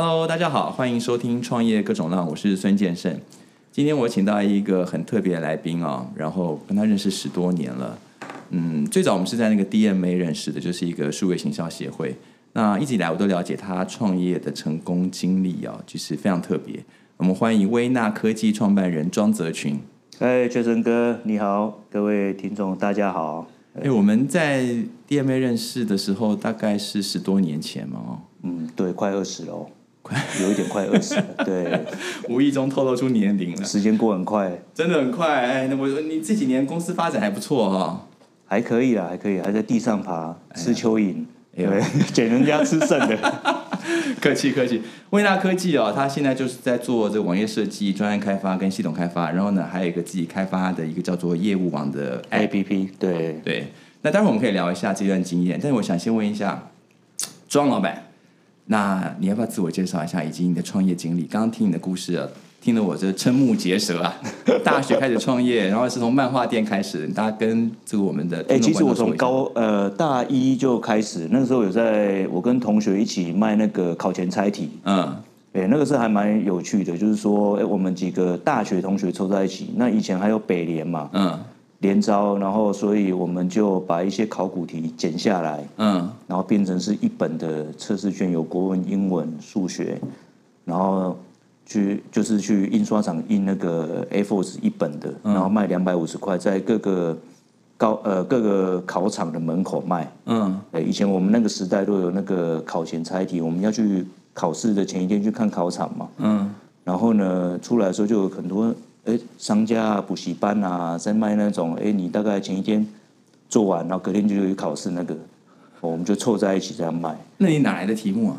Hello，大家好，欢迎收听创业各种浪，我是孙建胜。今天我请到一个很特别的来宾啊，然后跟他认识十多年了。嗯，最早我们是在那个 DMA 认识的，就是一个数位行销协会。那一直以来我都了解他创业的成功经历啊，就是非常特别。我们欢迎微纳科技创办人庄泽群。哎，确生哥，你好，各位听众大家好。哎，我们在 DMA 认识的时候，大概是十多年前嘛，哦，嗯，对，快二十了，快有一点快二十了，对，无意中透露出年龄了，时间过很快，真的很快。哎，那我你这几年公司发展还不错哈，还可以啦，还可以，还在地上爬，吃蚯蚓，对，捡人家吃剩的，客气客气。微纳科技哦，它现在就是在做这个网页设计、专案开发跟系统开发，然后呢，还有一个自己开发的一个叫做业务网的 APP，对对。那待会我们可以聊一下这段经验，但是我想先问一下庄老板，那你要不要自我介绍一下，以及你的创业经历？刚刚听你的故事啊，听得我这瞠目结舌啊！大学开始创业，然后是从漫画店开始，大家跟这个我们的哎，其实我从高呃大一就开始，那个时候有在我跟同学一起卖那个考前猜题，嗯，哎，那个是还蛮有趣的，就是说，哎，我们几个大学同学凑在一起，那以前还有北联嘛，嗯。连招，然后所以我们就把一些考古题剪下来，嗯，然后变成是一本的测试卷，有国文、英文、数学，然后去就是去印刷厂印那个 A4 一本的，然后卖两百五十块，在各个高呃各个考场的门口卖，嗯，哎，以前我们那个时代都有那个考前猜题，我们要去考试的前一天去看考场嘛，嗯，然后呢出来的时候就有很多。哎，商家啊，补习班啊，在卖那种哎，你大概前一天做完，然后隔天就有考试那个，我们就凑在一起这样卖。那你哪来的题目啊？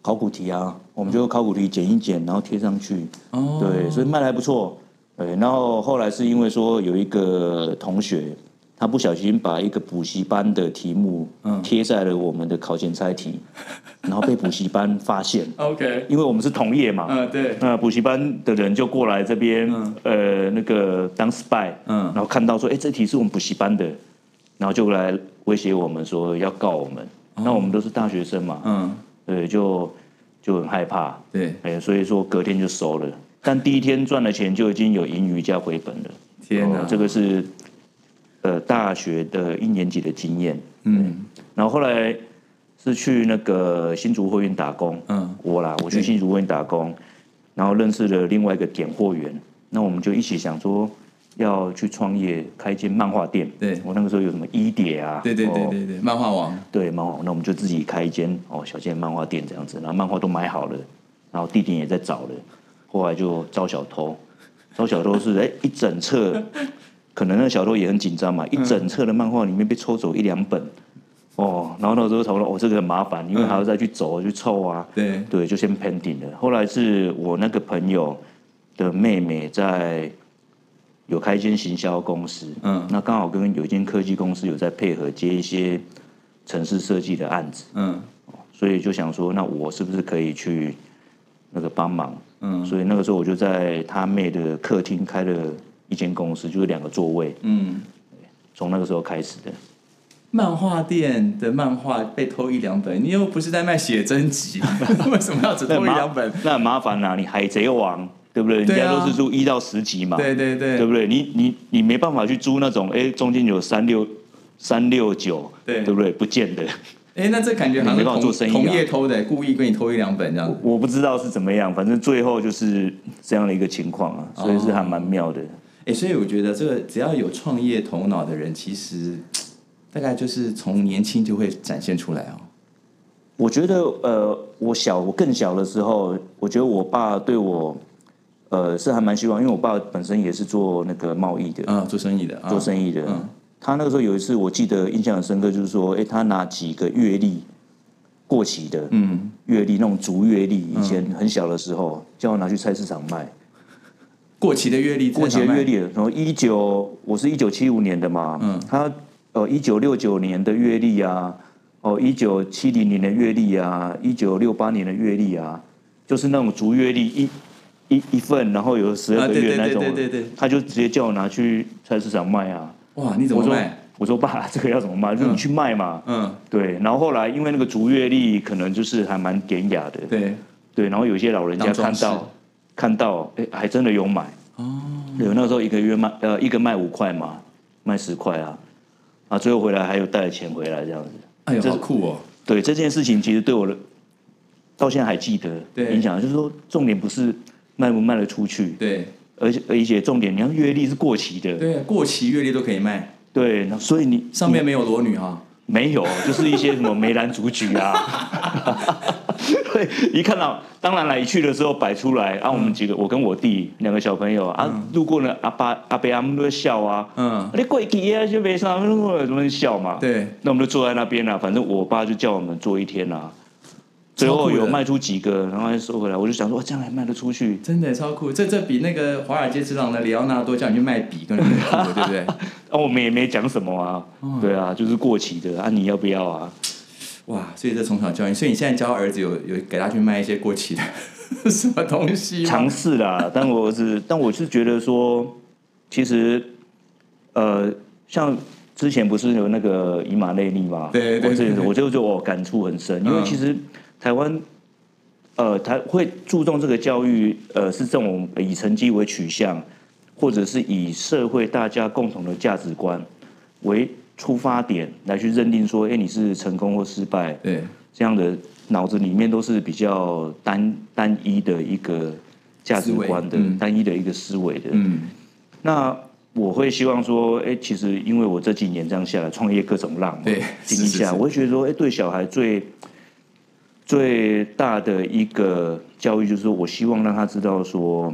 考古题啊，我们就考古题剪一剪，然后贴上去。哦，对，所以卖的还不错。对，然后后来是因为说有一个同学。他不小心把一个补习班的题目贴在了我们的考前猜题，然后被补习班发现。OK，因为我们是同业嘛。嗯，对。那补习班的人就过来这边，呃，那个当 spy，嗯，然后看到说，哎，这题是我们补习班的，然后就来威胁我们说要告我们。那我们都是大学生嘛，嗯，对，就就很害怕。对，哎，所以说隔天就收了，但第一天赚的钱就已经有盈余加回本了。天哪，这个是。呃，大学的一年级的经验，嗯，然后后来是去那个新竹货运打工，嗯，我啦，我去新竹货运打工，然后认识了另外一个点货员，那我们就一起想说要去创业，开一间漫画店，对。我那个时候有什么一叠啊，对对对对对，漫画王，对漫画，那我们就自己开一间哦小间漫画店这样子，然后漫画都买好了，然后地点也在找了，后来就招小偷，招小偷是哎一整册。可能那小偷也很紧张嘛，一整册的漫画里面被抽走一两本，哦，然后那时候讨论，哦，这个很麻烦，因为还要再去走去凑啊，对。对，就先 pending 了。后来是我那个朋友的妹妹在有开一间行销公司，嗯，那刚好跟有一间科技公司有在配合接一些城市设计的案子，嗯，所以就想说，那我是不是可以去那个帮忙？嗯，所以那个时候我就在他妹的客厅开了。一间公司就是两个座位，嗯，从那个时候开始的。漫画店的漫画被偷一两本，你又不是在卖写真集，为什么要只偷一两本？那很麻烦呐，你海贼王对不对？人家都是租一到十集嘛，对对对，对不对？你你你没办法去租那种，哎，中间有三六三六九，对对不对？不见得。哎，那这感觉好像同同业偷的，故意跟你偷一两本这样。我不知道是怎么样，反正最后就是这样的一个情况啊，所以是还蛮妙的。哎，所以我觉得这个只要有创业头脑的人，其实大概就是从年轻就会展现出来哦。我觉得，呃，我小我更小的时候，我觉得我爸对我，呃，是还蛮希望，因为我爸本身也是做那个贸易的，啊，做生意的，做生意的。嗯。他那个时候有一次，我记得印象很深刻，就是说，哎，他拿几个月历过期的，嗯，月历那种竹月历，以前很小的时候，叫我拿去菜市场卖。过期的月历，过期的月历，然后一九，我是一九七五年的嘛，嗯，他呃一九六九年的月历啊，哦一九七零年的月历啊，一九六八年的月历啊，就是那种逐月历一一一份，然后有十二个月那种，对对对对，他就直接叫我拿去菜市场卖啊。哇，你怎么卖？我说爸，这个要怎么卖？就你去卖嘛。嗯，对。然后后来因为那个逐月历可能就是还蛮典雅的，对。对，然后有些老人家看到看到，哎，还真的有买哦。对，那时候一个月卖呃一个卖五块嘛，卖十块啊，啊，最后回来还有带钱回来这样子。哎呦，好酷哦！对这件事情，其实对我的到现在还记得影响，就是说重点不是卖不卖得出去，对，而且而且重点，你看月历是过期的，对，过期月历都可以卖，对，那所以你上面没有裸女哈，没有，就是一些什么梅兰竹菊啊，对，一看到，当然来，一去的时候摆出来，啊，我们几个，我跟我弟两个小朋友啊，路过呢，阿爸阿伯阿姆都在笑啊，嗯，你过去啊，就没啥，怎么笑嘛，对，那我们就坐在那边啊，反正我爸就叫我们坐一天啊。最后有卖出几个，然后再收回来。我就想说，哇，这样还卖得出去？真的超酷！这这比那个华尔街之狼的里奥纳多叫你去卖笔更酷，对不对？啊，我们也没讲什么啊。对啊，就是过期的啊，你要不要啊？哇！所以这从小教育，所以你现在教儿子有有给他去卖一些过期的 什么东西？尝试啦，但我是但我是觉得说，其实呃，像之前不是有那个以马内利嘛？对对对，我就就我感触很深，因为其实。台湾，呃，他会注重这个教育，呃，是这种以成绩为取向，或者是以社会大家共同的价值观为出发点来去认定说，哎，你是成功或失败，对，这样的脑子里面都是比较单单一的一个价值观的，单一的一个思维的。嗯，那我会希望说，哎，其实因为我这几年这样下来，创业各种浪，对，经历下，我会觉得说，哎，对小孩最。最大的一个教育就是，我希望让他知道说，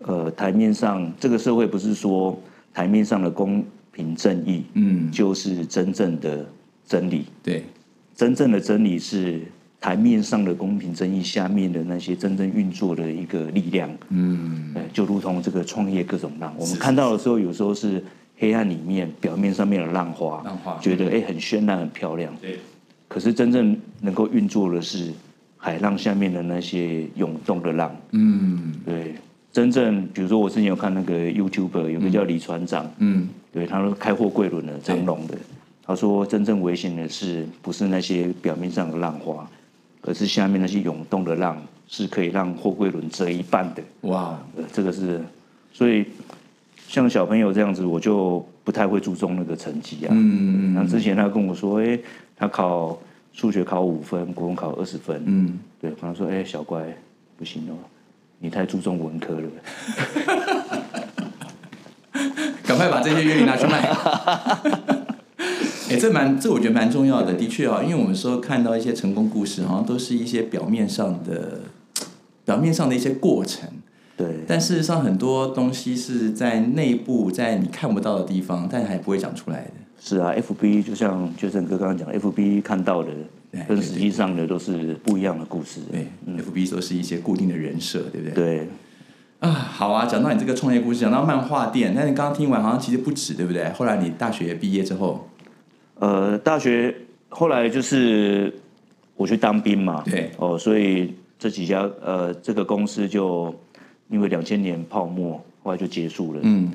呃，台面上这个社会不是说台面上的公平正义，嗯，就是真正的真理。对，真正的真理是台面上的公平正义下面的那些真正运作的一个力量。嗯，就如同这个创业各种浪，我们看到的时候，有时候是黑暗里面表面上面的浪花，浪花觉得哎很绚烂很漂亮。对。可是真正能够运作的是海浪下面的那些涌动的浪。嗯，对，真正比如说我之前有看那个 YouTube，有个叫李船长，嗯，对，他说开货柜轮的长龙的，他说真正危险的是不是那些表面上的浪花，而是下面那些涌动的浪是可以让货柜轮折一半的。哇，这个是，所以像小朋友这样子，我就不太会注重那个成绩啊。嗯嗯嗯。之前他跟我说，哎。他考数学考五分，国文考二十分。嗯，对，跟他说：“哎，小乖，不行哦，你太注重文科了。”赶快把这些原理拿去卖。哎，这蛮，这我觉得蛮重要的。的确啊，因为我们说看到一些成功故事，好像都是一些表面上的、表面上的一些过程。对。但事实上，很多东西是在内部，在你看不到的地方，但还不会讲出来的。是啊，F B 就像就正哥刚刚讲，F B 看到的跟实际上的都是不一样的故事。对，F B 都是一些固定的人设，对不对？对。啊，好啊，讲到你这个创业故事，讲到漫画店，那你刚刚听完好像其实不止，对不对？后来你大学毕业之后，呃，大学后来就是我去当兵嘛，对，哦，所以这几家呃这个公司就因为两千年泡沫，后来就结束了。嗯。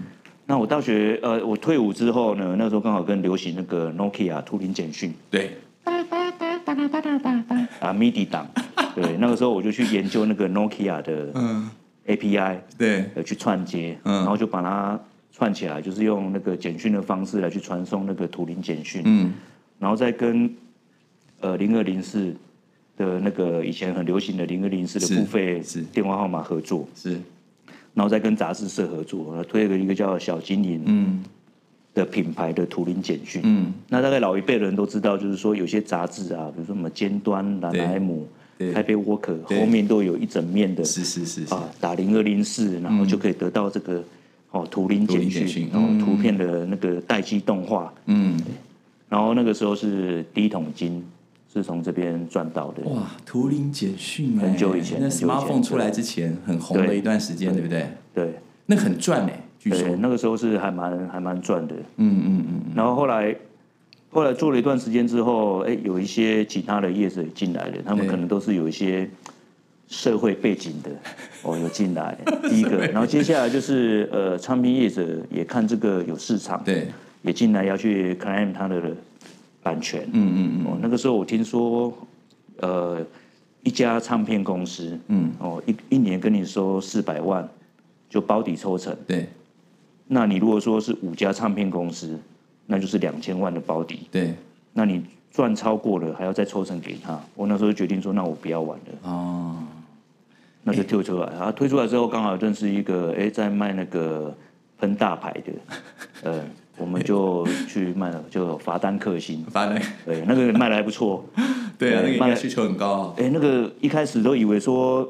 那我大学呃，我退伍之后呢，那时候刚好跟流行那个 Nokia 图灵简讯，对，啊 MIDI 档，对，那个时候我就去研究那个 Nokia 的 API，对，呃去串接，然后就把它串起来，就是用那个简讯的方式来去传送那个图灵简讯，嗯，然后再跟呃零二零四的那个以前很流行的零二零四的付费电话号码合作，是。然后再跟杂志社合作，推了一个叫小精灵嗯。的品牌的图灵简讯。嗯，那大概老一辈的人都知道，就是说有些杂志啊，比如说什么尖端、蓝莱姆、台北 Worker，后面都有一整面的，是是是啊，打零二零四，然后就可以得到这个哦图灵简讯，然后图片的那个待机动画。嗯，然后那个时候是第一桶金。是从这边赚到的哇！图灵简讯很久以前，那 smartphone 出来之前很红的一段时间，对不对？对，那很赚哎，据说那个时候是还蛮还蛮赚的。嗯嗯嗯。然后后来后来做了一段时间之后，哎，有一些其他的业者也进来了，他们可能都是有一些社会背景的 哦，有进来第一个。然后接下来就是呃，唱片业者也看这个有市场，对，也进来要去 claim 他的。版权，嗯嗯嗯，哦，那个时候我听说，呃，一家唱片公司，嗯，哦，一一年跟你收四百万，就包底抽成。对，那你如果说是五家唱片公司，那就是两千万的包底。对，那你赚超过了，还要再抽成给他。我那时候决定说，那我不要玩了。哦，那就退出来。然后退出来之后，刚好认识一个，哎，在卖那个喷大牌的，呃。我们就去卖了，就罚单克星，罚单，对，那个卖的还不错，对啊，那个卖的需求很高。哎，那个一开始都以为说，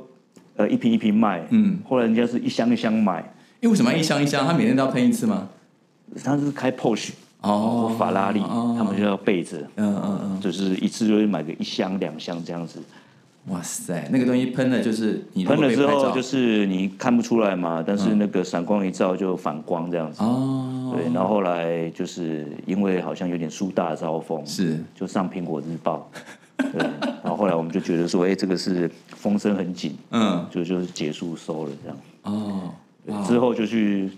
呃，一瓶一瓶卖，嗯，后来人家是一箱一箱买。因为什么一箱一箱？他每天都要喷一次吗？他是开 Porsche 哦，法拉利，他们就要备着，嗯嗯嗯，就是一次就会买个一箱两箱这样子。哇塞，那个东西喷了就是你喷了之后就是你看不出来嘛，但是那个闪光一照就反光这样子。哦，对，然后后来就是因为好像有点树大招风，是就上苹果日报。对，然后后来我们就觉得说，哎，这个是风声很紧，嗯，就就是结束收了这样。哦，之后就去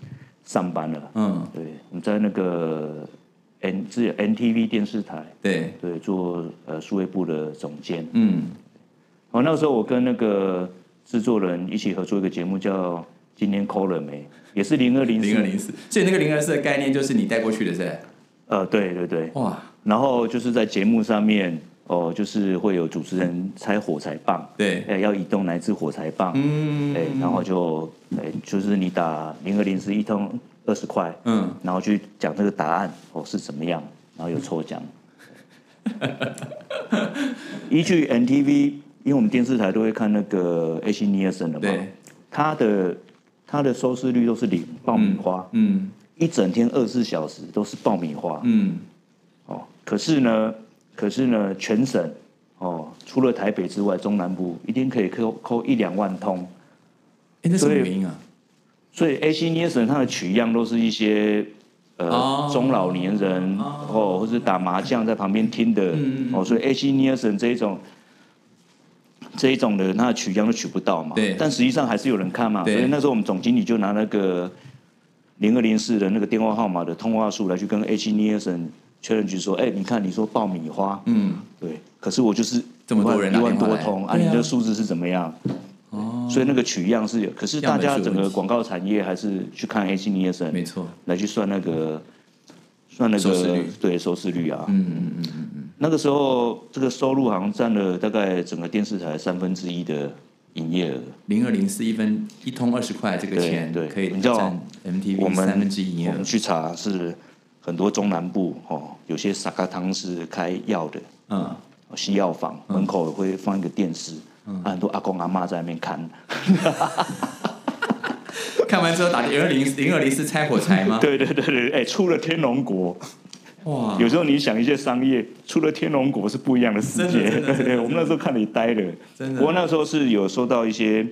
上班了。嗯，对，你在那个 N 是 NTV 电视台，对对，做呃数位部的总监。嗯。哦，那个时候我跟那个制作人一起合作一个节目，叫《今天抠了没》，也是零二零零二零四。所以那个零二四的概念就是你带过去的，是？呃，对对对。哇！然后就是在节目上面，哦，就是会有主持人拆火柴棒，对，哎，要移动哪支火柴棒？嗯，哎，然后就，哎，就是你打零二零四一通二十块，嗯，然后去讲这个答案哦是怎么样，然后有抽奖。依据 NTV。因为我们电视台都会看那个 AC Nielsen 的嘛，它的它的收视率都是零爆米花，嗯，一整天二十四小时都是爆米花，嗯，哦，可是呢，可是呢，全省哦，除了台北之外，中南部一天可以扣扣一两万通，哎，那什么原因啊？所以 AC Nielsen 它的取样都是一些呃中老年人哦，或是打麻将在旁边听的，哦，所以 AC Nielsen 这一种。这一种的，那取样都取不到嘛。对。但实际上还是有人看嘛。所以那时候我们总经理就拿那个零二零四的那个电话号码的通话数来去跟 H Nielsen 确认局说：“哎，你看你说爆米花，嗯，对。可是我就是这么多人一万多通啊，你的数字是怎么样？哦。所以那个取样是有，可是大家整个广告产业还是去看 H Nielsen，没错，来去算那个算那个对收视率啊。嗯嗯嗯嗯。那个时候，这个收入好像占了大概整个电视台三分之一的营业额。零二零四一分一通二十块，这个钱对可以占 MTV 三分之一营业额。我们去查是很多中南部哦，有些沙卡汤是开药的，嗯，西药房门口会放一个电视，嗯，很多阿公阿妈在那边看。看完之后打零二零零二零四拆火柴吗？对对对对，哎，出了天龙国。哇！有时候你想一些商业，除了天龙国是不一样的世界。对对，我们那时候看你呆了。真的。不过那时候是有收到一些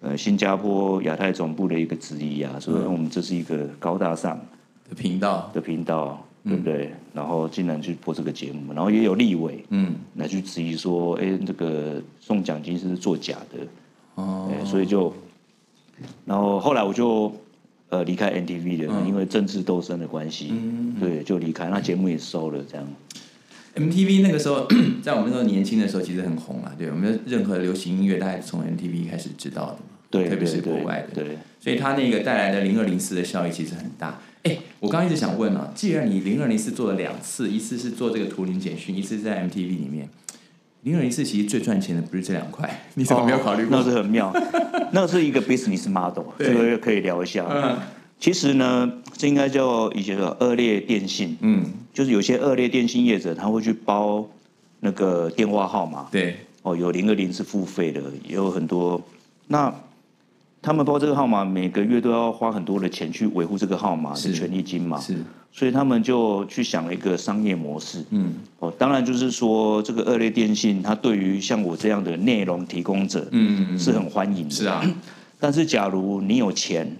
呃新加坡亚太总部的一个质疑啊，说我们这是一个高大上的频道的频道，对不对？然后竟然去播这个节目，然后也有立委嗯来去质疑说，哎，这个送奖金是作假的哦，所以就，然后后来我就。呃，离开 NTV 的，因为政治斗争的关系，对，就离开。那节目也收了，这样。MTV 那个时候，在我们那时候年轻的时候，其实很红啊。对，我们任何流行音乐，大概从 MTV 开始知道的特别是国外的。对。所以它那个带来的零二零四的效益其实很大。哎，我刚刚一直想问啊，既然你零二零四做了两次，一次是做这个图灵简讯，一次在 MTV 里面。零二零四其实最赚钱的不是这两块，你怎么没有考虑过？那是很妙，那是一个 business model，这个可以聊一下。嗯，其实呢，这应该叫以前的恶劣电信。嗯，就是有些恶劣电信业者，他会去包那个电话号码。对，哦，有零二零是付费的，也有很多。那他们包这个号码，每个月都要花很多的钱去维护这个号码的权利金嘛？是。所以他们就去想了一个商业模式，嗯，哦，当然就是说这个恶劣电信，它对于像我这样的内容提供者，嗯，是很欢迎的，是啊。但是假如你有钱，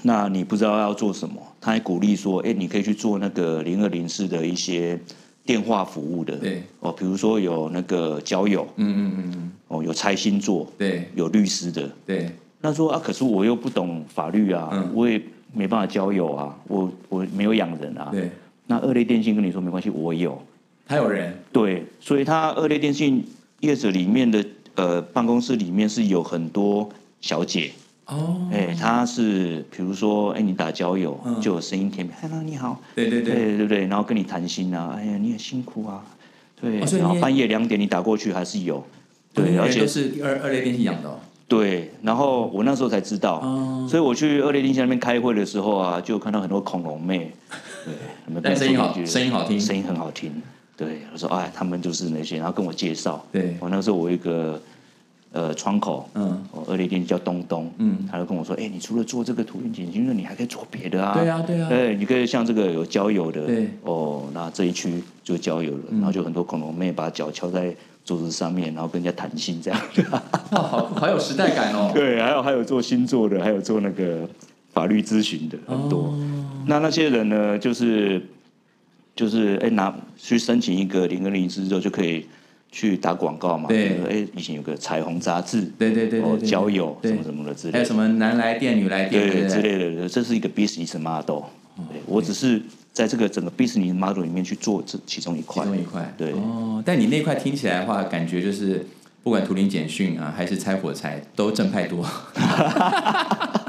那你不知道要做什么，他还鼓励说，哎，你可以去做那个零二零四的一些电话服务的，对，哦，比如说有那个交友，嗯嗯嗯嗯，哦，有拆星座，对，有律师的，对。那说啊，可是我又不懂法律啊，我也。没办法交友啊，我我没有养人啊。对，那二类电信跟你说没关系，我有，他有人。对，所以他二类电信业者里面的呃办公室里面是有很多小姐哦，哎，他是比如说哎你打交友就有声音甜美，Hello 你好，对对对。对对对，然后跟你谈心啊，哎呀你很辛苦啊，对，然后半夜两点你打过去还是有，对，而且是二二类电信养的。对，然后我那时候才知道，所以我去二类电信那边开会的时候啊，就看到很多恐龙妹，对，但声音好，声音好听，声音很好听。对，我说哎，他们就是那些，然后跟我介绍。对，我那时候我一个呃窗口，嗯，二零店叫东东，嗯，他就跟我说，哎，你除了做这个图片剪辑，你还可以做别的啊。对啊，对啊。对，你可以像这个有交友的，对，哦，那这一区就交友了，然后就很多恐龙妹把脚敲在。桌子上面，然后跟人家谈心这样，哇，好好有时代感哦。对，还有还有做星座的，还有做那个法律咨询的很多。那那些人呢，就是就是哎拿去申请一个零跟零之后就可以去打广告嘛。对，哎，以前有个彩虹杂志，对对对哦，交友什么什么的之类，还有什么男来电女来电对之类的，这是一个 business model。我只是。在这个整个 business model 里面去做这其中一块，其中一块，对哦。但你那块听起来的话，感觉就是不管图灵简讯啊，还是拆火柴，都正派多。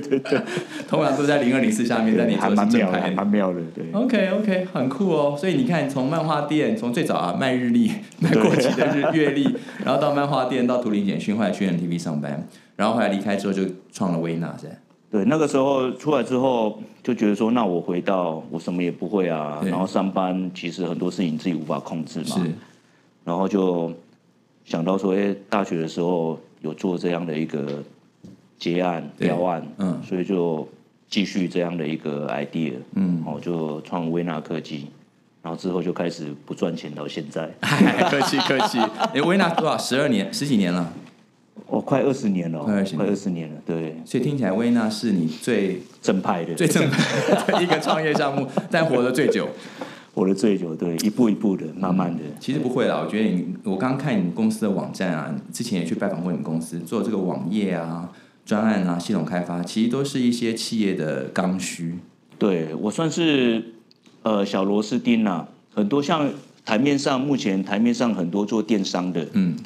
对对对，通常都在零二零四下面，但你还蛮妙的，蛮妙的，对。OK OK，很酷哦。所以你看，从漫画店，从最早啊卖日历、卖过期的日月历，然后到漫画店，到图灵简讯，后来去 NTV 上班，然后后来离开之后就创了微娜，是。对，那个时候出来之后就觉得说，那我回到我什么也不会啊，然后上班其实很多事情自己无法控制嘛，然后就想到说，哎，大学的时候有做这样的一个结案标案，嗯，所以就继续这样的一个 idea，嗯，然后就创微纳科技，然后之后就开始不赚钱到现在，客气客气，哎，微纳多少？十二年，十几年了。哦，快二十年了，快二十年了，对。所以听起来，威纳是你最正派的、最正派的 一个创业项目，但活得最久，活得最久，对，一步一步的，慢慢的。其实不会啦，我觉得你，我刚刚看你们公司的网站啊，之前也去拜访过你们公司，做这个网页啊、专案啊、系统开发，其实都是一些企业的刚需。对我算是呃小螺丝钉啊，很多像台面上目前台面上很多做电商的，嗯。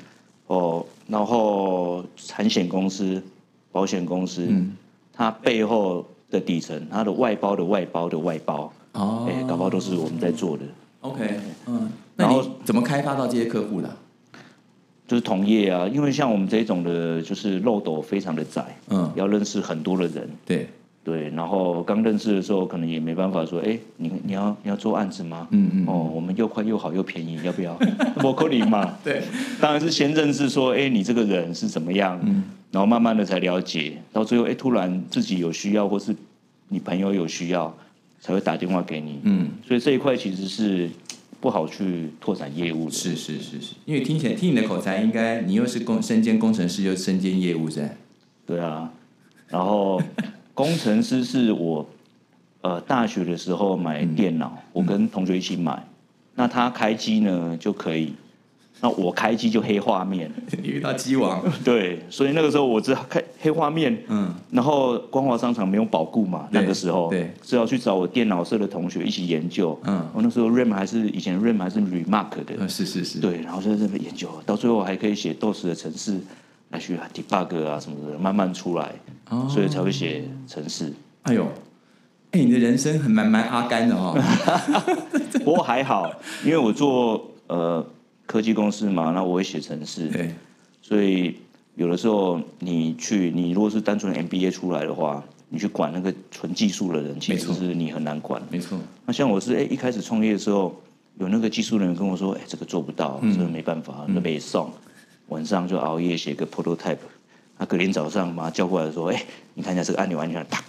哦，然后产险公司、保险公司，它背后的底层，它的外包的外包的外包，哦，哎，搞包都是我们在做的。OK，嗯，然后怎么开发到这些客户的？就是同业啊，因为像我们这种的，就是漏斗非常的窄，嗯，要认识很多的人，对。对，然后刚认识的时候，可能也没办法说，哎，你你要你要做案子吗？嗯嗯。哦，我们又快又好又便宜，要不要？我扣你嘛。对，当然是先认识说，哎，你这个人是怎么样，嗯，然后慢慢的才了解，到最后，哎，突然自己有需要，或是你朋友有需要，才会打电话给你。嗯，所以这一块其实是不好去拓展业务的。是是是是，因为听起来听你的口才，应该你又是工身兼工程师，又身兼业务噻。对啊，然后。工程师是我，呃，大学的时候买电脑，我跟同学一起买。那他开机呢就可以，那我开机就黑画面。遇到机王。对，所以那个时候我知道开黑画面。嗯。然后光华商场没有保固嘛，那个时候对，是要去找我电脑社的同学一起研究。嗯。我那时候 RAM 还是以前 RAM 还是 Remark 的。嗯，是是是。对，然后就在这边研究，到最后还可以写 DOS 的程式。来去 debug 啊什么的，慢慢出来，哦所以才会写程式。哎呦，哎，你的人生很蛮蛮阿甘的哦。不过还好，因为我做呃科技公司嘛，那我会写程式，对，所以有的时候你去，你如果是单纯 MBA 出来的话，你去管那个纯技术的人，其实是你很难管。没错。那像我是哎一开始创业的时候，有那个技术人员跟我说，哎，这个做不到，这个没办法，那被送。晚上就熬夜写个 prototype，他隔天早上把他叫过来说：“哎，你看一下这个按钮完全啪，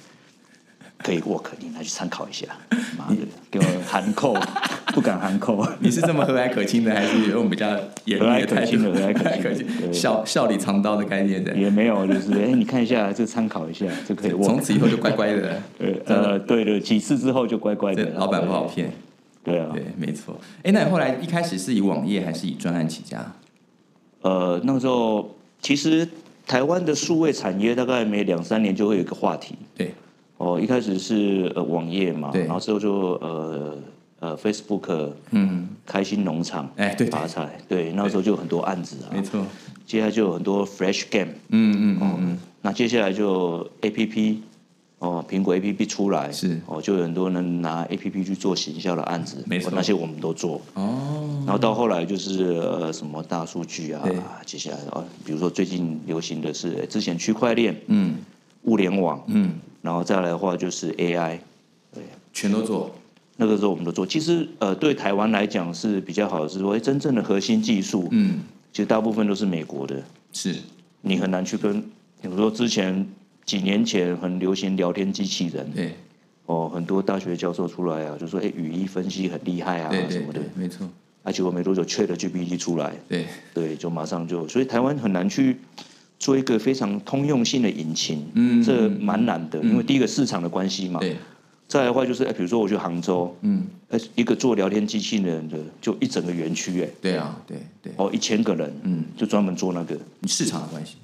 可以 work，你拿去参考一下。”妈的，给我含扣，不敢含扣。你是这么和蔼可亲的，还是用比较严厉的态度？和蔼可亲，笑笑里藏刀的概念的？也没有，就是哎，你看一下，这参考一下，就可以。从此以后就乖乖的。呃，对的，几次之后就乖乖的。老板不好骗。对啊，对，没错。哎，那你后来一开始是以网页还是以专案起家？呃，那个时候其实台湾的数位产业大概每两三年就会有一个话题。对。哦，一开始是呃网页嘛，对。然后之后就呃呃 Facebook，嗯，开心农场，哎，对，发财，对，那时候就很多案子啊，没错。接下来就有很多 Flash Game，嗯嗯嗯，那接下来就 A P P，哦，苹果 A P P 出来，是，哦，就有很多人拿 A P P 去做行销的案子，没错，那些我们都做。哦，然后到后来就是呃什么大数据啊，接下来哦，比如说最近流行的是之前区块链，嗯，物联网，嗯，然后再来的话就是 A I，对，全都做。那个时候我们都做，其实呃，对台湾来讲是比较好的，是说真正的核心技术，嗯，其实大部分都是美国的，是，你很难去跟，比如说之前几年前很流行聊天机器人，对，哦，很多大学教授出来啊，就说哎，语义分析很厉害啊，什么的，没错，而且我没多久 Chat GPT 出来，对，对，就马上就，所以台湾很难去做一个非常通用性的引擎，嗯，这蛮难的，因为第一个市场的关系嘛，对。再来的话就是，哎，比如说我去杭州，嗯，哎，一个做聊天机器人的，就一整个园区，哎，对啊，对对，哦，一千个人，嗯，就专门做那个。市场的关系。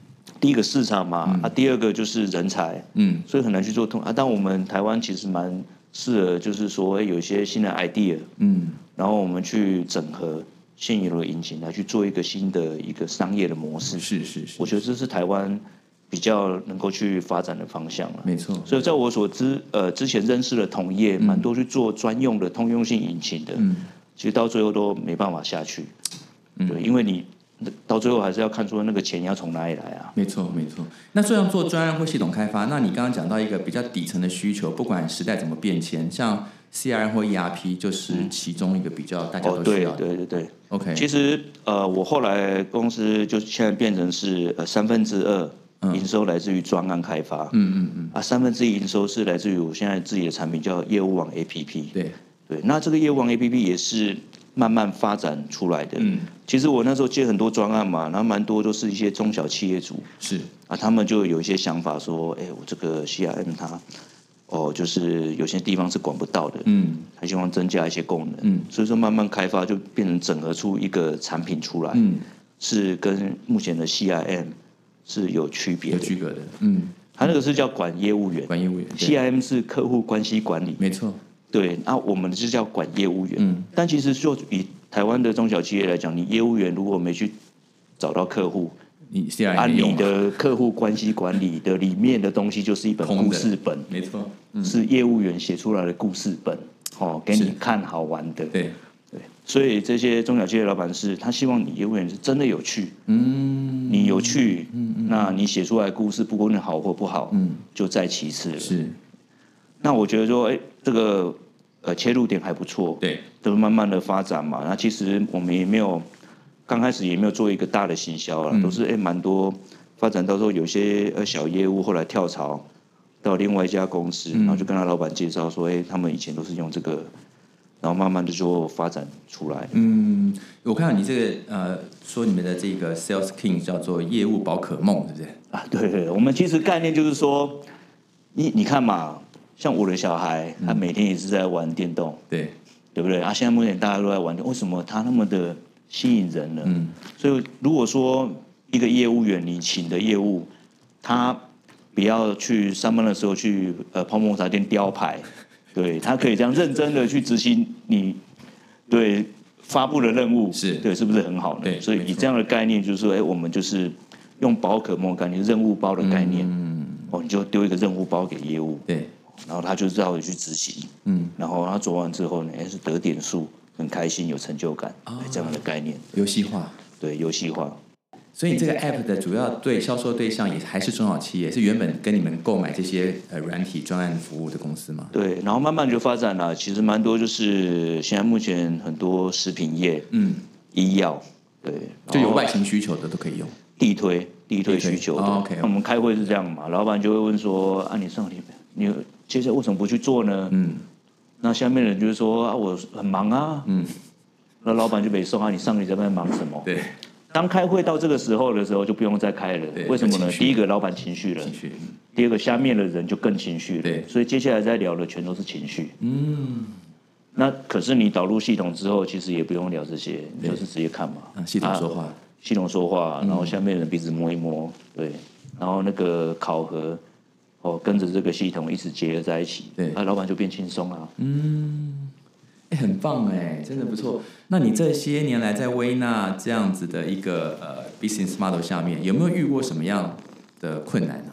第一个市场嘛，啊，第二个就是人才，嗯，所以很难去做通啊。但我们台湾其实蛮适合，就是说有一些新的 idea，嗯，然后我们去整合现有的引擎来去做一个新的一个商业的模式。是是是，我觉得这是台湾。比较能够去发展的方向了，没错。所以在我所知，呃，之前认识的同业蛮多去做专用的通用性引擎的，嗯，其实到最后都没办法下去，嗯，对，因为你到最后还是要看出那个钱要从哪里来啊。没错，没错。那这样做专案或系统开发，那你刚刚讲到一个比较底层的需求，不管时代怎么变迁，像 CRM 或 ERP 就是其中一个比较大家都需要。对对对对，OK。其实呃，我后来公司就现在变成是呃三分之二。营收来自于专案开发，嗯嗯嗯，啊，三分之一营收是来自于我现在自己的产品叫业务网 A P P，对对，那这个业务网 A P P 也是慢慢发展出来的。嗯，其实我那时候接很多专案嘛，然后蛮多都是一些中小企业主，是啊，他们就有一些想法说，哎，我这个 C R M 它，哦，就是有些地方是管不到的，嗯，他希望增加一些功能，嗯，所以说慢慢开发就变成整合出一个产品出来，嗯，是跟目前的 CIM。是有区别、有区隔的。嗯，他那个是叫管业务员，管业务员。C I M 是客户关系管理，没错。对，那我们是叫管业务员。嗯，但其实就以台湾的中小企业来讲，你业务员如果没去找到客户，你按你的客户关系管理的里面的东西，就是一本故事本，没错，是业务员写出来的故事本，哦，给你看好玩的。对。所以这些中小企业老板是，他希望你业务员是真的有趣，嗯，你有趣，嗯那你写出来故事，不管你好或不好，嗯，就在其次了。是，那我觉得说，哎，这个呃切入点还不错，对，都慢慢的发展嘛。那其实我们也没有刚开始也没有做一个大的行销了，都是哎蛮多发展到时候有些呃小业务后来跳槽到另外一家公司，然后就跟他老板介绍说，哎，他们以前都是用这个。然后慢慢的就发展出来。嗯，我看到你这个呃，说你们的这个 Sales King 叫做业务宝可梦，对不对？啊，对对，我们其实概念就是说，你你看嘛，像我的小孩，他每天也是在玩电动，对对不对？啊，现在目前大家都在玩，为什么他那么的吸引人了？嗯，所以如果说一个业务员你请的业务，他不要去上班的时候去呃泡沫茶店雕牌。对他可以这样认真的去执行你对发布的任务，是对是不是很好呢？对，所以以这样的概念，就是说，哎，我们就是用宝可梦概念，任务包的概念，嗯，哦，你就丢一个任务包给业务，对，然后他就照着去执行，嗯，然后他做完之后呢，哎，是得点数，很开心，有成就感，这样的概念，游戏化，对，游戏化。所以这个 app 的主要对销售对象也还是中小企业，是原本跟你们购买这些呃软体专案服务的公司吗？对，然后慢慢就发展了，其实蛮多就是现在目前很多食品业，嗯，医药，对，就有外勤需求的都可以用，地推地推需求的。OK，我们开会是这样嘛，老板就会问说啊，你上礼拜，你接下来为什么不去做呢？嗯，那下面人就是说啊，我很忙啊，嗯，那老板就没送啊，你上里在那忙什么？对。当开会到这个时候的时候，就不用再开了。为什么呢？第一个，老板情绪了；第二个，下面的人就更情绪了。所以接下来在聊的全都是情绪。嗯。那可是你导入系统之后，其实也不用聊这些，你就是直接看嘛。系统说话，系统说话，然后下面人鼻子摸一摸，对，然后那个考核，哦，跟着这个系统一直结合在一起，对，那老板就变轻松了。嗯。很棒哎，真的不错。那你这些年来在威纳这样子的一个呃 business model 下面，有没有遇过什么样的困难呢？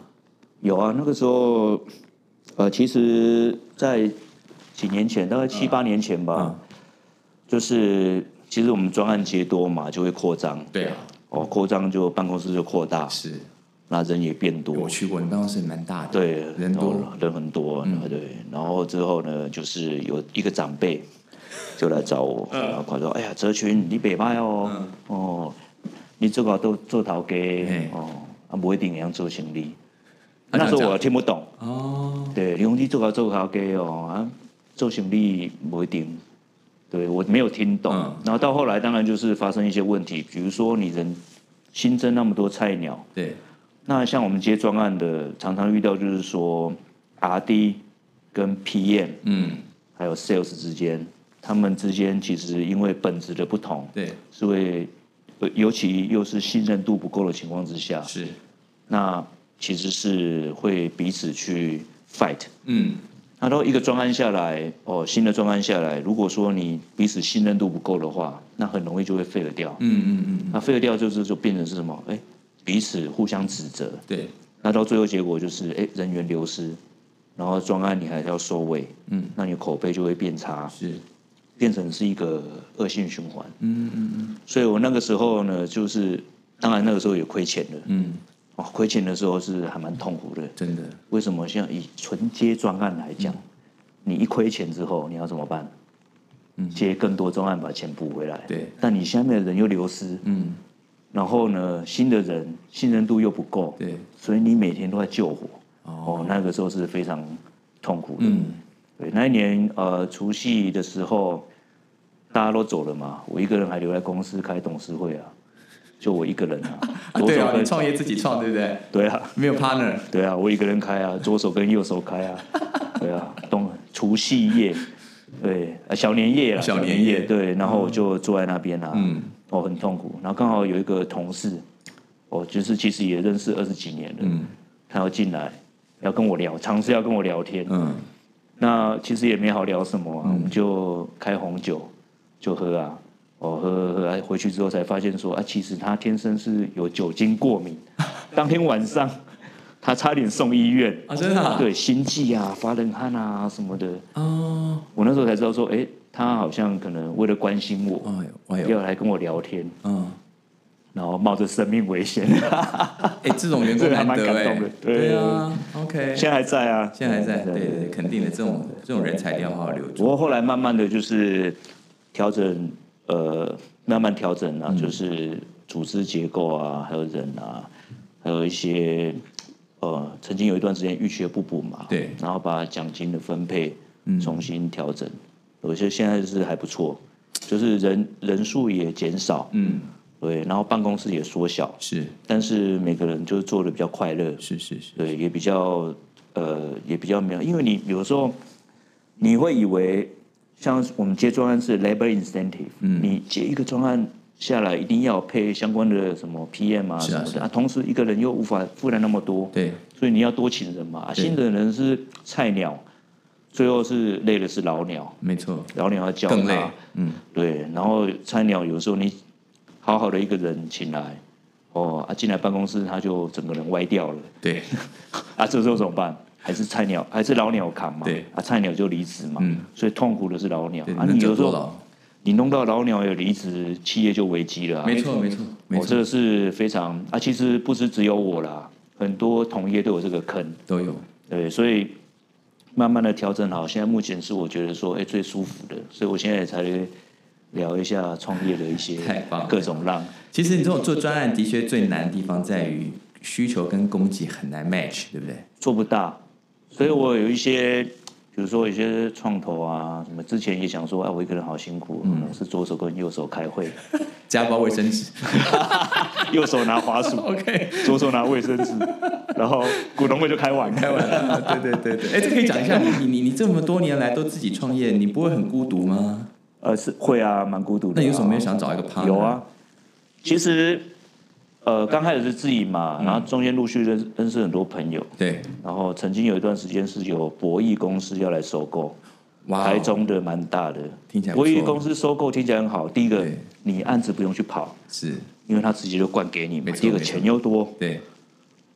有啊，那个时候，呃，其实，在几年前，大概七八年前吧，就是其实我们专案接多嘛，就会扩张。对啊。哦，扩张就办公室就扩大。是。那人也变多。我去过，你办公室蛮大的。对，人多，人很多。嗯。对。然后之后呢，就是有一个长辈。就来找我，然后他说：“哎呀，泽群，你别卖哦，哦，你这个都做头家哦，啊，不一定要做生意。”那时候我听不懂哦，对，你讲你做个做头家哦，啊，做生意不一定，对我没有听懂。然后到后来，当然就是发生一些问题，比如说你人新增那么多菜鸟，对，那像我们接专案的，常常遇到就是说 R D 跟 P M，嗯，还有 Sales 之间。他们之间其实因为本质的不同，对，是会，尤其又是信任度不够的情况之下，是，那其实是会彼此去 fight，嗯，然后一个专案下来，哦，新的专案下来，如果说你彼此信任度不够的话，那很容易就会废了掉，嗯嗯嗯，那废了掉就是就变成是什么？哎，彼此互相指责，对，那到最后结果就是哎人员流失，然后专案你还是要收尾，嗯，那你口碑就会变差，是。变成是一个恶性循环。嗯嗯嗯。所以我那个时候呢，就是当然那个时候也亏钱了。嗯。哦，亏钱的时候是还蛮痛苦的。真的。为什么？像以纯接专案来讲，你一亏钱之后，你要怎么办？嗯。接更多专案把钱补回来。对。但你下面的人又流失。嗯。然后呢，新的人信任度又不够。对。所以你每天都在救火。哦。那个时候是非常痛苦的。嗯。对，那一年呃除夕的时候，大家都走了嘛，我一个人还留在公司开董事会啊，就我一个人啊。对啊，你创业自己创对不对？对啊，没有 partner。对啊，我一个人开啊，左手跟右手开啊。对啊，冬除夕夜，对，小年夜了。小年夜。对，然后我就坐在那边啊，嗯，哦，很痛苦。然后刚好有一个同事，哦，就是其实也认识二十几年了，嗯，他要进来，要跟我聊，尝试要跟我聊天，嗯。那其实也没好聊什么，我们就开红酒就喝啊，哦喝喝喝，回去之后才发现说啊，其实他天生是有酒精过敏，当天晚上他差点送医院啊，真的，对，心悸啊，发冷汗啊什么的。哦，我那时候才知道说，哎，他好像可能为了关心我，要来跟我聊天。嗯。然后冒着生命危险，哎，这种员工 还蛮感动的。对啊，OK，现在还在啊，现在还在，对对，肯定的，这种这种人才一定要好好留住。不过后来慢慢的就是调整，呃，慢慢调整啊，就是组织结构啊，还有人啊，还有一些呃，曾经有一段时间预缺不补嘛，对，然后把奖金的分配重新调整，有些现在是还不错，就是人人数也减少，嗯。对，然后办公室也缩小，是，但是每个人就是做的比较快乐，是是是，对，也比较呃，也比较没有，因为你有时候你会以为像我们接专案是 labor incentive，嗯，你接一个专案下来一定要配相关的什么 PM 啊什么的啊，同时一个人又无法负担那么多，对，所以你要多请人嘛，新的人是菜鸟，最后是累的是老鸟，没错，老鸟要教他，嗯，对，然后菜鸟有时候你。好好的一个人请来，哦啊，进来办公室他就整个人歪掉了。对，啊，这时候怎么办？还是菜鸟，还是老鸟扛嘛？对，啊，菜鸟就离职嘛。嗯，所以痛苦的是老鸟。啊，你有时候你弄到老鸟有离职，企业就危机了。没错，没错，我这个是非常啊，其实不是只有我啦，很多同业都有这个坑，都有。对，所以慢慢的调整好，现在目前是我觉得说，哎，最舒服的，所以我现在才。聊一下创业的一些各种浪。其实你这种做专案的确最难的地方在于需求跟供给很难 match，对不对？做不大，所以我有一些，比如说有些创投啊，什么之前也想说，哎，我一个人好辛苦，嗯，是左手跟右手开会，加包卫生纸，右手拿滑鼠，OK，左手拿卫生纸，然后股东会就开完，开完了，对对对对。哎，这可以讲一下，你你你这么多年来都自己创业，你不会很孤独吗？呃，是会啊，蛮孤独的。那有什么没有想找一个 partner？有啊，其实，呃，刚开始是自己嘛，然后中间陆续认认识很多朋友。对。然后曾经有一段时间是有博弈公司要来收购。台中的蛮大的，听起来博弈公司收购听起来很好。第一个，你案子不用去跑，是因为他直接就灌给你嘛第二个钱又多，对，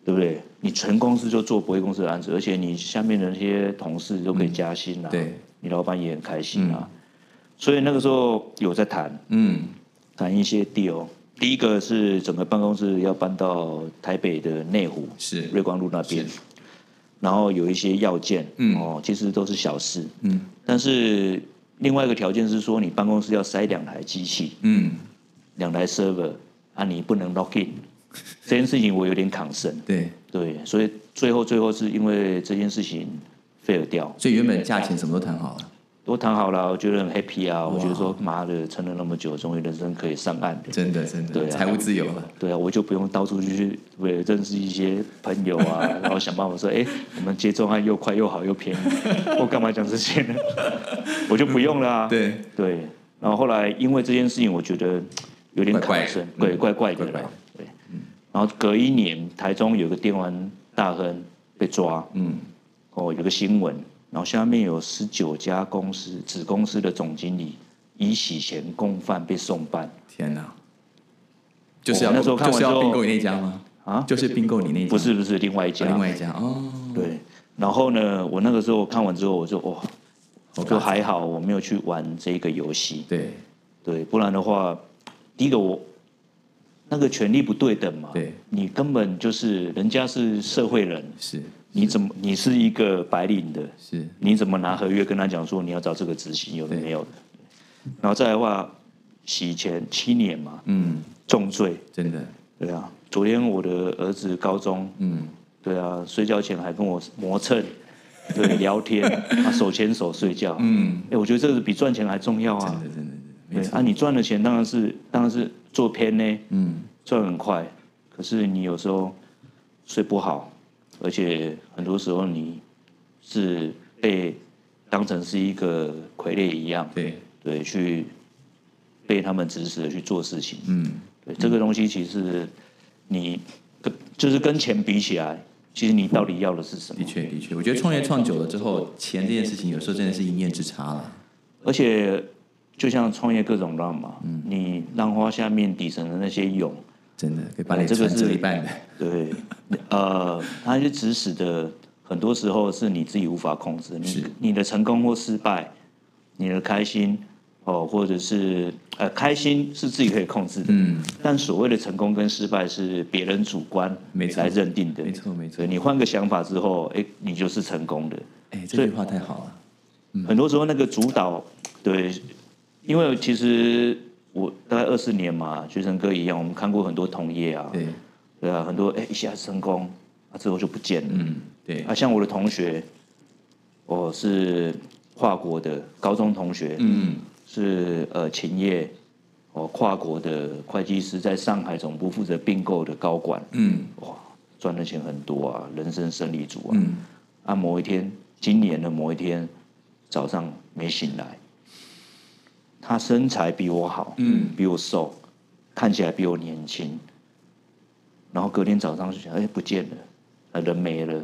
对不对？你全公司就做博弈公司的案子，而且你下面的那些同事都可以加薪啊，对，你老板也很开心啊。所以那个时候有在谈嗯，谈一些 deal。第一个是整个办公室要搬到台北的内湖，是。瑞光路那边，然后有一些要件，嗯。哦，其实都是小事，嗯。但是另外一个条件是说，你办公室要塞两台机器，嗯，两台 server 啊，你不能 log in，这件事情我有点抗生，对，对，所以最后最后是因为这件事情 fail 掉，所以原本价钱什么都谈好了，都谈好了，我觉得很 happy 啊，我觉得说妈的撑了那么久，终于人生可以上岸了。真的真的，对啊。财务自由了，对啊，我就不用到处去为认识一些朋友啊，然后想办法说，哎，我们接中案又快又好又便宜，我干嘛讲这些呢？我就不用了啊。对，对，然后后来因为这件事情，我觉得有点怪怪怪怪的。对，然后隔一年，台中有个电玩大亨被抓，嗯，哦，有个新闻，然后下面有十九家公司子公司的总经理以洗钱共犯被送办天哪，就是那时候看就是要完之后并购你那家吗？啊，就是并购你那家，不是不是另外一家，啊另外一家。哦，对。然后呢，我那个时候看完之后，我就哇，我就还好我没有去玩这个游戏，对。对，不然的话，第一个我那个权利不对等嘛，对，你根本就是人家是社会人，是你怎么你是一个白领的，是。你怎么拿合约跟他讲说你要找这个执行有的对没有的？然后再来的话，洗钱七年嘛，嗯，重罪，真的，对啊。昨天我的儿子高中，嗯，对啊，睡觉前还跟我磨蹭，对，聊天，啊，手牵手睡觉，嗯，哎，我觉得这个比赚钱还重要啊。真的真的对，啊，你赚的钱当然是当然是做偏呢，嗯，赚很快，可是你有时候睡不好，而且很多时候你是被当成是一个傀儡一样，对，对，去被他们指使的去做事情。嗯，对，这个东西其实你跟就是跟钱比起来，其实你到底要的是什么的？确的确，我觉得创业创久了之后，钱这件事情有时候真的是一念之差了，而且就像创业各种浪嘛，你浪花下面底层的那些涌。真的可以把你船这个是折一半的，对，呃，它是指使的，很多时候是你自己无法控制。是。你你的成功或失败，你的开心哦，或者是呃，开心是自己可以控制的，嗯，但所谓的成功跟失败是别人主观来认定的。没错没错，你换个想法之后，哎，你就是成功的。哎，这句话太好了，很多时候那个主导，对，因为其实我大概二十年嘛，学生哥一样，我们看过很多同业啊，对，啊，很多哎一下子成功，啊之后就不见了。嗯，对，啊，像我的同学，我是跨国的高中同学，嗯，是呃勤业哦跨国的会计师，在上海总部负责并购的高管，嗯哇，赚的钱很多啊，人生胜利组啊。嗯，啊，某一天，今年的某一天早上没醒来，他身材比我好，嗯，比我瘦，看起来比我年轻。然后隔天早上就想，哎，不见了，啊，人没了。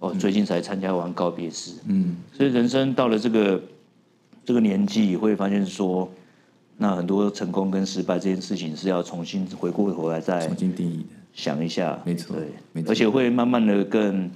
哦，最近才参加完告别式，嗯，所以人生到了这个这个年纪，会发现说，那很多成功跟失败这件事情是要重新回过头来再重新定义的，想一下，没错对，没错。而且会慢慢的更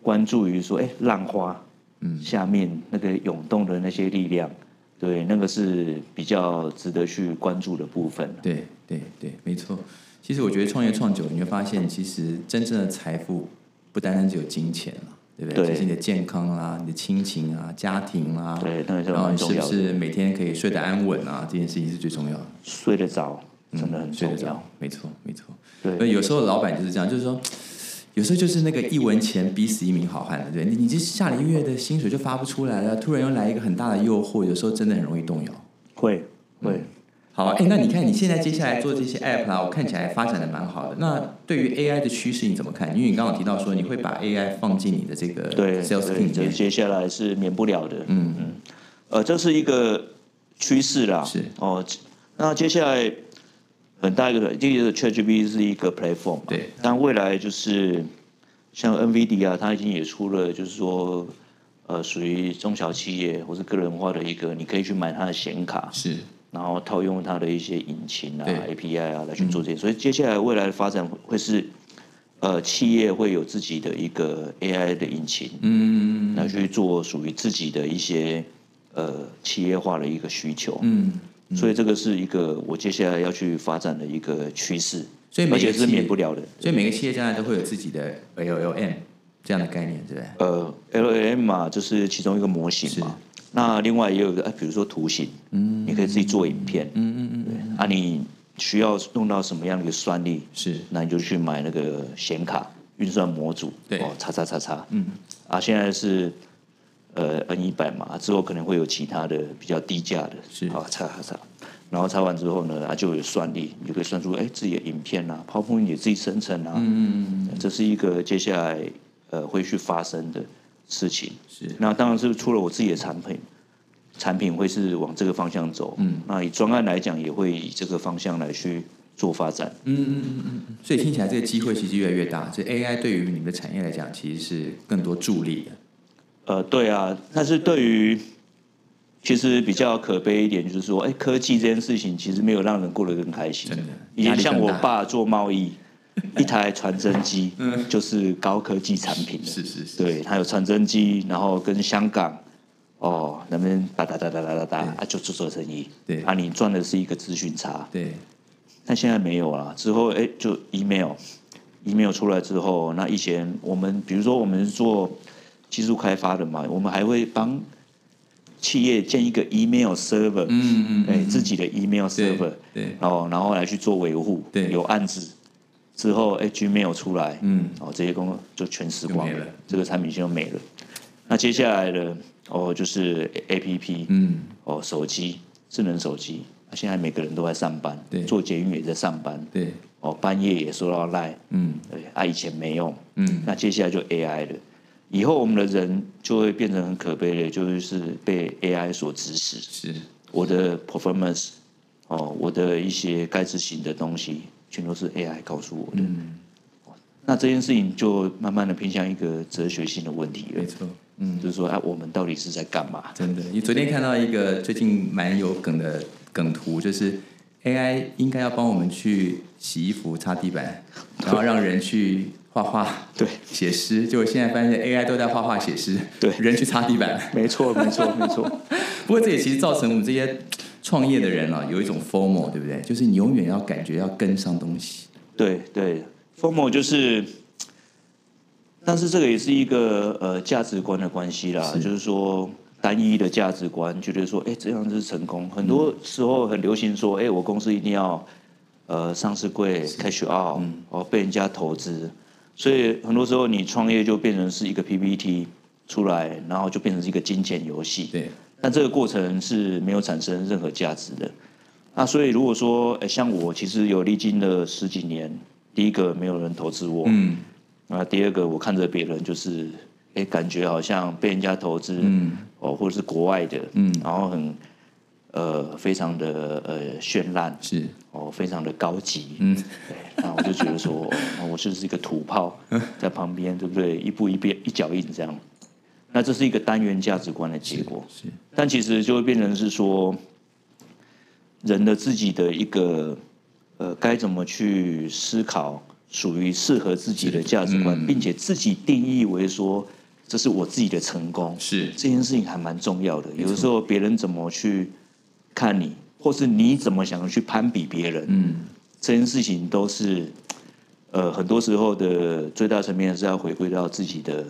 关注于说，哎，浪花，嗯，下面那个涌动的那些力量，对，那个是比较值得去关注的部分。对对对，没错。其实我觉得创业创久，你会发现，其实真正的财富不单单只有金钱了，对不对？对其实你的健康啦、你的亲情啊、家庭啊，然后你是不是每天可以睡得安稳啊？这件事情是最重要的。睡得着真的很嗯睡。得着，没错没错。对所以有时候老板就是这样，就是说，有时候就是那个一文钱逼死一名好汉的，对你你这下了一个月的薪水就发不出来了，突然又来一个很大的诱惑，有时候真的很容易动摇。会会，好啊，哎，那你看你现在接下来做这些 app 啦，我看起来发展的蛮好的。那对于 AI 的趋势你怎么看？因为你刚刚提到说你会把 AI 放进你的这个对 sales 对，team 里这面，接下来是免不了的。嗯嗯，呃，这是一个趋势啦。是哦，那接下来很大一个，第一个 ChatGPT 是一个 platform，嘛对，但未来就是像 NVIDIA 啊，它已经也出了，就是说呃属于中小企业或是个人化的一个，你可以去买它的显卡，是，然后套用它的一些引擎啊、API 啊来去做这些。所以接下来未来的发展会是，呃，企业会有自己的一个 AI 的引擎，嗯，来去做属于自己的一些呃企业化的一个需求，嗯。所以这个是一个我接下来要去发展的一个趋势，所以而且是免不了的。所以每个企业将来都会有自己的 LLM 这样的概念，对不对？呃，LLM 嘛，就是其中一个模型嘛。那另外也有个，比如说图形，嗯，你可以自己做影片，嗯嗯嗯，对。啊，你需要用到什么样的一个算力？是，那你就去买那个显卡运算模组，对，哦，叉叉叉叉，嗯。啊，现在是。呃，N 一百嘛，之后可能会有其他的比较低价的，是啊，插插，然后插完之后呢，啊，就有算力，你就可以算出哎自己的影片啊，泡沫你自己生成啊，嗯嗯这是一个接下来呃会去发生的事情。是，那当然是出了我自己的产品，产品会是往这个方向走，嗯，那以专案来讲，也会以这个方向来去做发展。嗯嗯嗯嗯嗯，所以听起来这个机会其实越来越大，所以 AI 对于你们的产业来讲，其实是更多助力的。呃，对啊，但是对于其实比较可悲一点，就是说，哎，科技这件事情其实没有让人过得更开心。真的，以前像我爸做贸易，一台传真机就是高科技产品是是是，对他有传真机，然后跟香港哦那边哒哒哒哒哒哒哒啊，就做做生意。对。啊，你赚的是一个资讯差。对，但现在没有啊，之后哎，就 email，email 出来之后，那以前我们比如说我们做。技术开发的嘛，我们还会帮企业建一个 email server，嗯嗯，哎，自己的 email server，对，然后然后来去做维护，对，有案子之后，哎，Gmail 出来，嗯，哦，这些工作就全死光了，这个产品线就没了。那接下来的哦，就是 A P P，嗯，哦，手机，智能手机，现在每个人都在上班，对，做捷运也在上班，对，哦，半夜也收到赖，嗯，对，啊，以前没用，嗯，那接下来就 A I 了。以后我们的人就会变成很可悲的，就是被 AI 所指使。是，我的 performance，哦，我的一些该执行的东西，全都是 AI 告诉我的。嗯，那这件事情就慢慢的偏向一个哲学性的问题了。没错，嗯，就是说，哎，我们到底是在干嘛？真的，你昨天看到一个最近蛮有梗的梗图，就是 AI 应该要帮我们去洗衣服、擦地板，然后让人去。画画对，写诗，就现在发现 AI 都在画画写诗，对，人去擦地板，没错没错没错。不过这也其实造成我们这些创业的人啊，有一种 formal，对不对？就是你永远要感觉要跟上东西。对对，formal 就是，但是这个也是一个呃价值观的关系啦，就是说单一的价值观，觉得说哎这样子成功，很多时候很流行说哎我公司一定要呃上市柜 cash out，哦被人家投资。所以很多时候，你创业就变成是一个 PPT 出来，然后就变成是一个金钱游戏。对。但这个过程是没有产生任何价值的。那所以如果说，哎，像我其实有历经了十几年，第一个没有人投资我，嗯。那第二个我看着别人就是，哎，感觉好像被人家投资，嗯。哦，或者是国外的，嗯。然后很。呃，非常的呃绚烂，是哦，非常的高级，嗯，对，那我就觉得说，我就是一个土炮 在旁边，对不对？一步一边一脚印这样，那这是一个单元价值观的结果，是，但其实就会变成是说，人的自己的一个呃，该怎么去思考属于适合自己的价值观，并且自己定义为说，这是我自己的成功，是这件事情还蛮重要的。有的时候别人怎么去。看你，或是你怎么想去攀比别人，嗯，这件事情都是，呃，很多时候的最大层面是要回归到自己的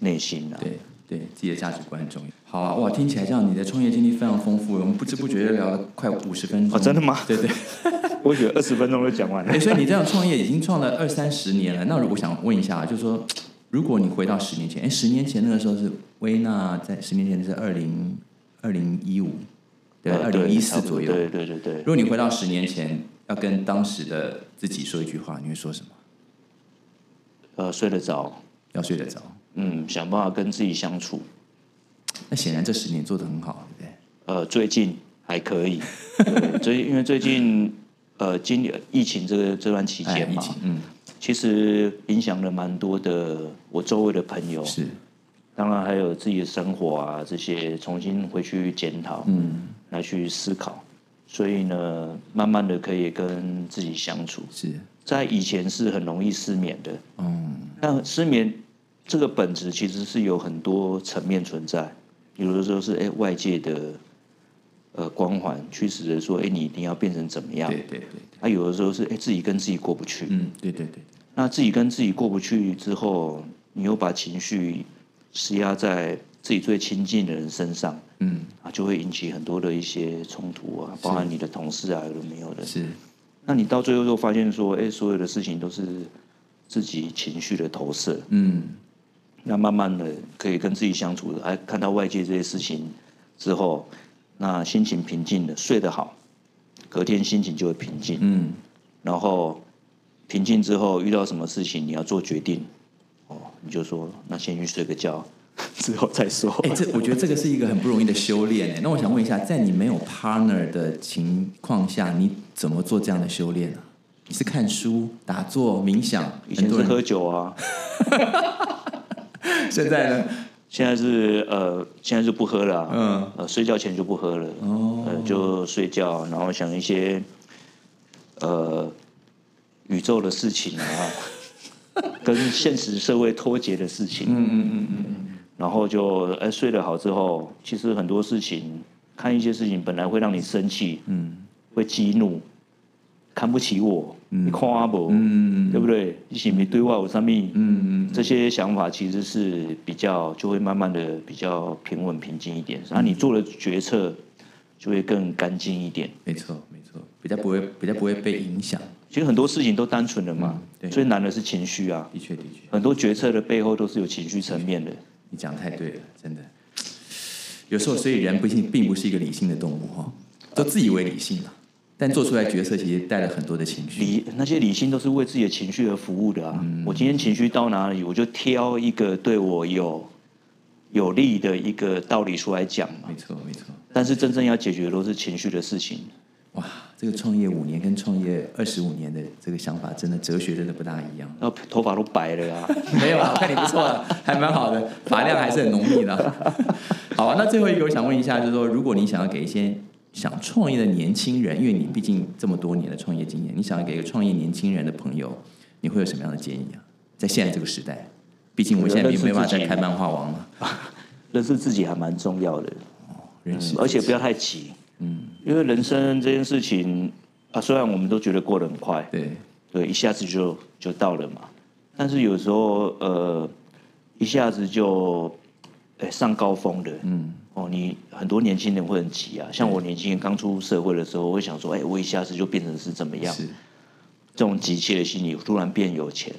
内心啊。对对，自己的价值观很重要。好啊，哇，听起来这样，你的创业经历非常丰富，我们不知不觉就聊了快五十分钟。哦，真的吗？对对，我觉得二十分钟就讲完了。哎，所以你这样创业已经创了二三十年了。那如果想问一下，就是说，如果你回到十年前，哎，十年前那个时候是薇娜在十年前是二零二零一五。对，二零一四左右。对对对对。如果你回到十年前，要跟当时的自己说一句话，你会说什么？呃，睡得着，要睡得着。嗯，想办法跟自己相处。那显然这十年做的很好，对不对？呃，最近还可以。最因为最近呃，今年疫情这个这段期间嘛，嗯，其实影响了蛮多的我周围的朋友。是。当然还有自己的生活啊，这些重新回去检讨，嗯，来去思考。所以呢，慢慢的可以跟自己相处。是在以前是很容易失眠的，嗯，那失眠这个本质其实是有很多层面存在，有的时候是哎外界的呃光环驱使着说，哎你一定要变成怎么样？对对对。啊，有的时候是哎自己跟自己过不去，嗯，对对对。那自己跟自己过不去之后，你又把情绪施压在。自己最亲近的人身上，嗯啊，就会引起很多的一些冲突啊，包含你的同事啊，有的没有的。是，那你到最后又发现说，哎，所有的事情都是自己情绪的投射。嗯，那慢慢的可以跟自己相处，哎，看到外界这些事情之后，那心情平静的，睡得好，隔天心情就会平静。嗯，然后平静之后遇到什么事情你要做决定，哦，你就说那先去睡个觉。之后再说。哎，这我觉得这个是一个很不容易的修炼。哎，那我想问一下，在你没有 partner 的情况下，你怎么做这样的修炼呢？你是看书、打坐、冥想？以前是喝酒啊。现在呢？现在是呃，现在是不喝了。嗯。呃，睡觉前就不喝了。哦。呃，就睡觉，然后想一些呃宇宙的事情啊。跟现实社会脱节的事情，嗯嗯嗯嗯，然后就哎睡得好之后，其实很多事情，看一些事情本来会让你生气，嗯，会激怒，看不起我，你看我，嗯嗯对不对？一起没对外有上面，嗯嗯，这些想法其实是比较就会慢慢的比较平稳平静一点，然后你做的决策就会更干净一点。没错没错，比较不会比较不会被影响。其实很多事情都单纯的嘛，最难的是情绪啊。的确的确，很多决策的背后都是有情绪层面的。你讲太对了，真的。有时候，所以人不并并不是一个理性的动物哈，都自以为理性了，但做出来角色其实带了很多的情绪。理那些理性都是为自己的情绪而服务的啊。我今天情绪到哪里，我就挑一个对我有有利的一个道理出来讲嘛。没错没错。但是真正要解决的都是情绪的事情。哇，这个创业五年跟创业二十五年的这个想法，真的哲学真的不大一样。然后头发都白了呀？没有啊，我看你不错，还蛮好的，发量还是很浓密的。好啊，那最后一个我想问一下，就是说，如果你想要给一些想创业的年轻人，因为你毕竟这么多年的创业经验，你想要给一个创业年轻人的朋友，你会有什么样的建议啊？在现在这个时代，毕竟我现在没没办法再开漫画王了，认识自己还蛮重要的。哦，认识，而且不要太急。嗯，因为人生这件事情啊，虽然我们都觉得过得很快，对对，一下子就就到了嘛。但是有时候呃，一下子就哎上高峰的，嗯，哦，你很多年轻人会很急啊。像我年轻人刚出社会的时候，我会想说，哎，我一下子就变成是怎么样？是这种急切的心理，突然变有钱，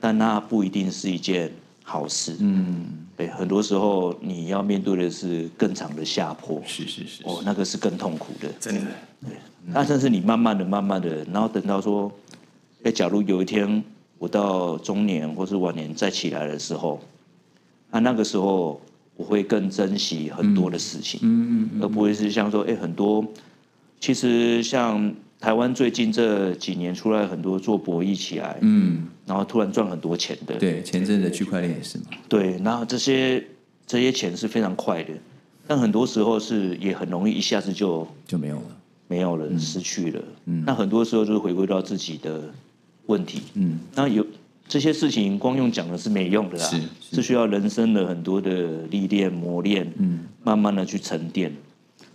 但那不一定是一件好事。嗯。对，很多时候你要面对的是更长的下坡，是是是，哦，那个是更痛苦的，真的。对，那但是你慢慢的、慢慢的，然后等到说，哎，假如有一天我到中年或是晚年再起来的时候，那那个时候我会更珍惜很多的事情，嗯嗯，而不会是像说，哎，很多，其实像。台湾最近这几年出来很多做博弈起来，嗯，然后突然赚很多钱的。对，前阵的区块链也是嘛。对，然后这些这些钱是非常快的，但很多时候是也很容易一下子就就没有了，没有了，失去了。嗯，那很多时候就是回归到自己的问题。嗯，那有这些事情光用讲的是没用的啦，是需要人生的很多的历练磨练，嗯，慢慢的去沉淀。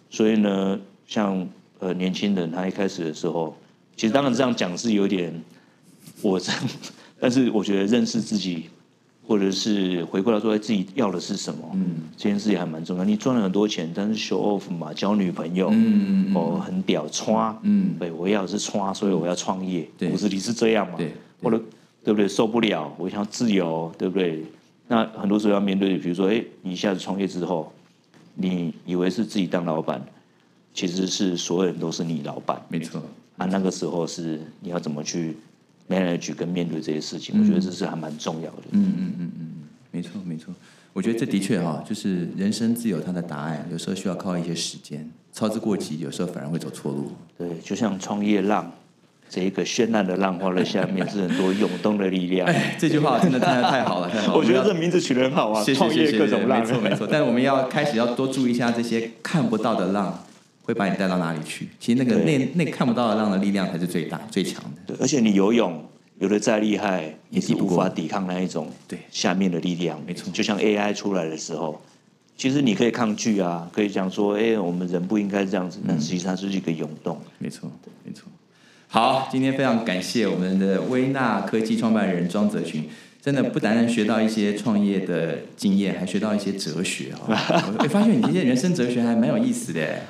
所以呢，像。呃，年轻人他一开始的时候，其实当然这样讲是有点我这，但是我觉得认识自己，或者是回过来说自己要的是什么，嗯，这件事情还蛮重要。你赚了很多钱，但是 show off 嘛，交女朋友，嗯哦，很屌，穿，嗯，对，我要的是穿，所以我要创业，骨子里是这样嘛，对，或者对不对？受不了，我想自由，对不对？那很多时候要面对，比如说，哎，你一下子创业之后，你以为是自己当老板。其实是所有人都是你老板，没错。啊，那个时候是你要怎么去 manage 跟面对这些事情，我觉得这是还蛮重要的。嗯嗯嗯嗯，没错没错。我觉得这的确哈，就是人生自有它的答案，有时候需要靠一些时间，操之过急，有时候反而会走错路。对，就像创业浪，这个绚烂的浪花的下面是很多涌动的力量。哎，这句话真的太好了，太好了！我觉得这名字取得很好啊，创业各种浪，没错没错。但我们要开始要多注意一下这些看不到的浪会把你带到哪里去。其实那个那那看不到的浪的力量才是最大最强的。对，而且你游泳游的再厉害，也是无法抵抗那一种对下面的力量。没错，就像 AI 出来的时候，其实你可以抗拒啊，可以讲说，哎，我们人不应该这样子，但实际上是一个涌动。没错，没错。好，今天非常感谢我们的微纳科技创办人庄泽群，真的不单单学到一些创业的经验，还学到一些哲学啊！我发现你这些人生哲学还蛮有意思的。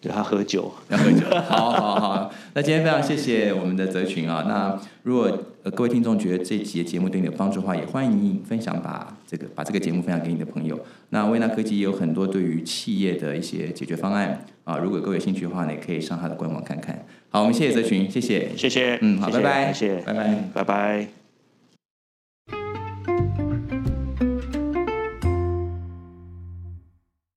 对他喝酒，要喝酒。好好好，那今天非常谢谢我们的泽群啊。那如果各位听众觉得这集节目对你有帮助的话，也欢迎你分享，把这个把这个节目分享给你的朋友。那微纳科技也有很多对于企业的一些解决方案啊，如果各位有兴趣的话呢，也可以上他的官网看看。好，我们谢谢泽群，谢谢，谢谢，嗯，好，拜拜，谢谢，拜拜，拜拜。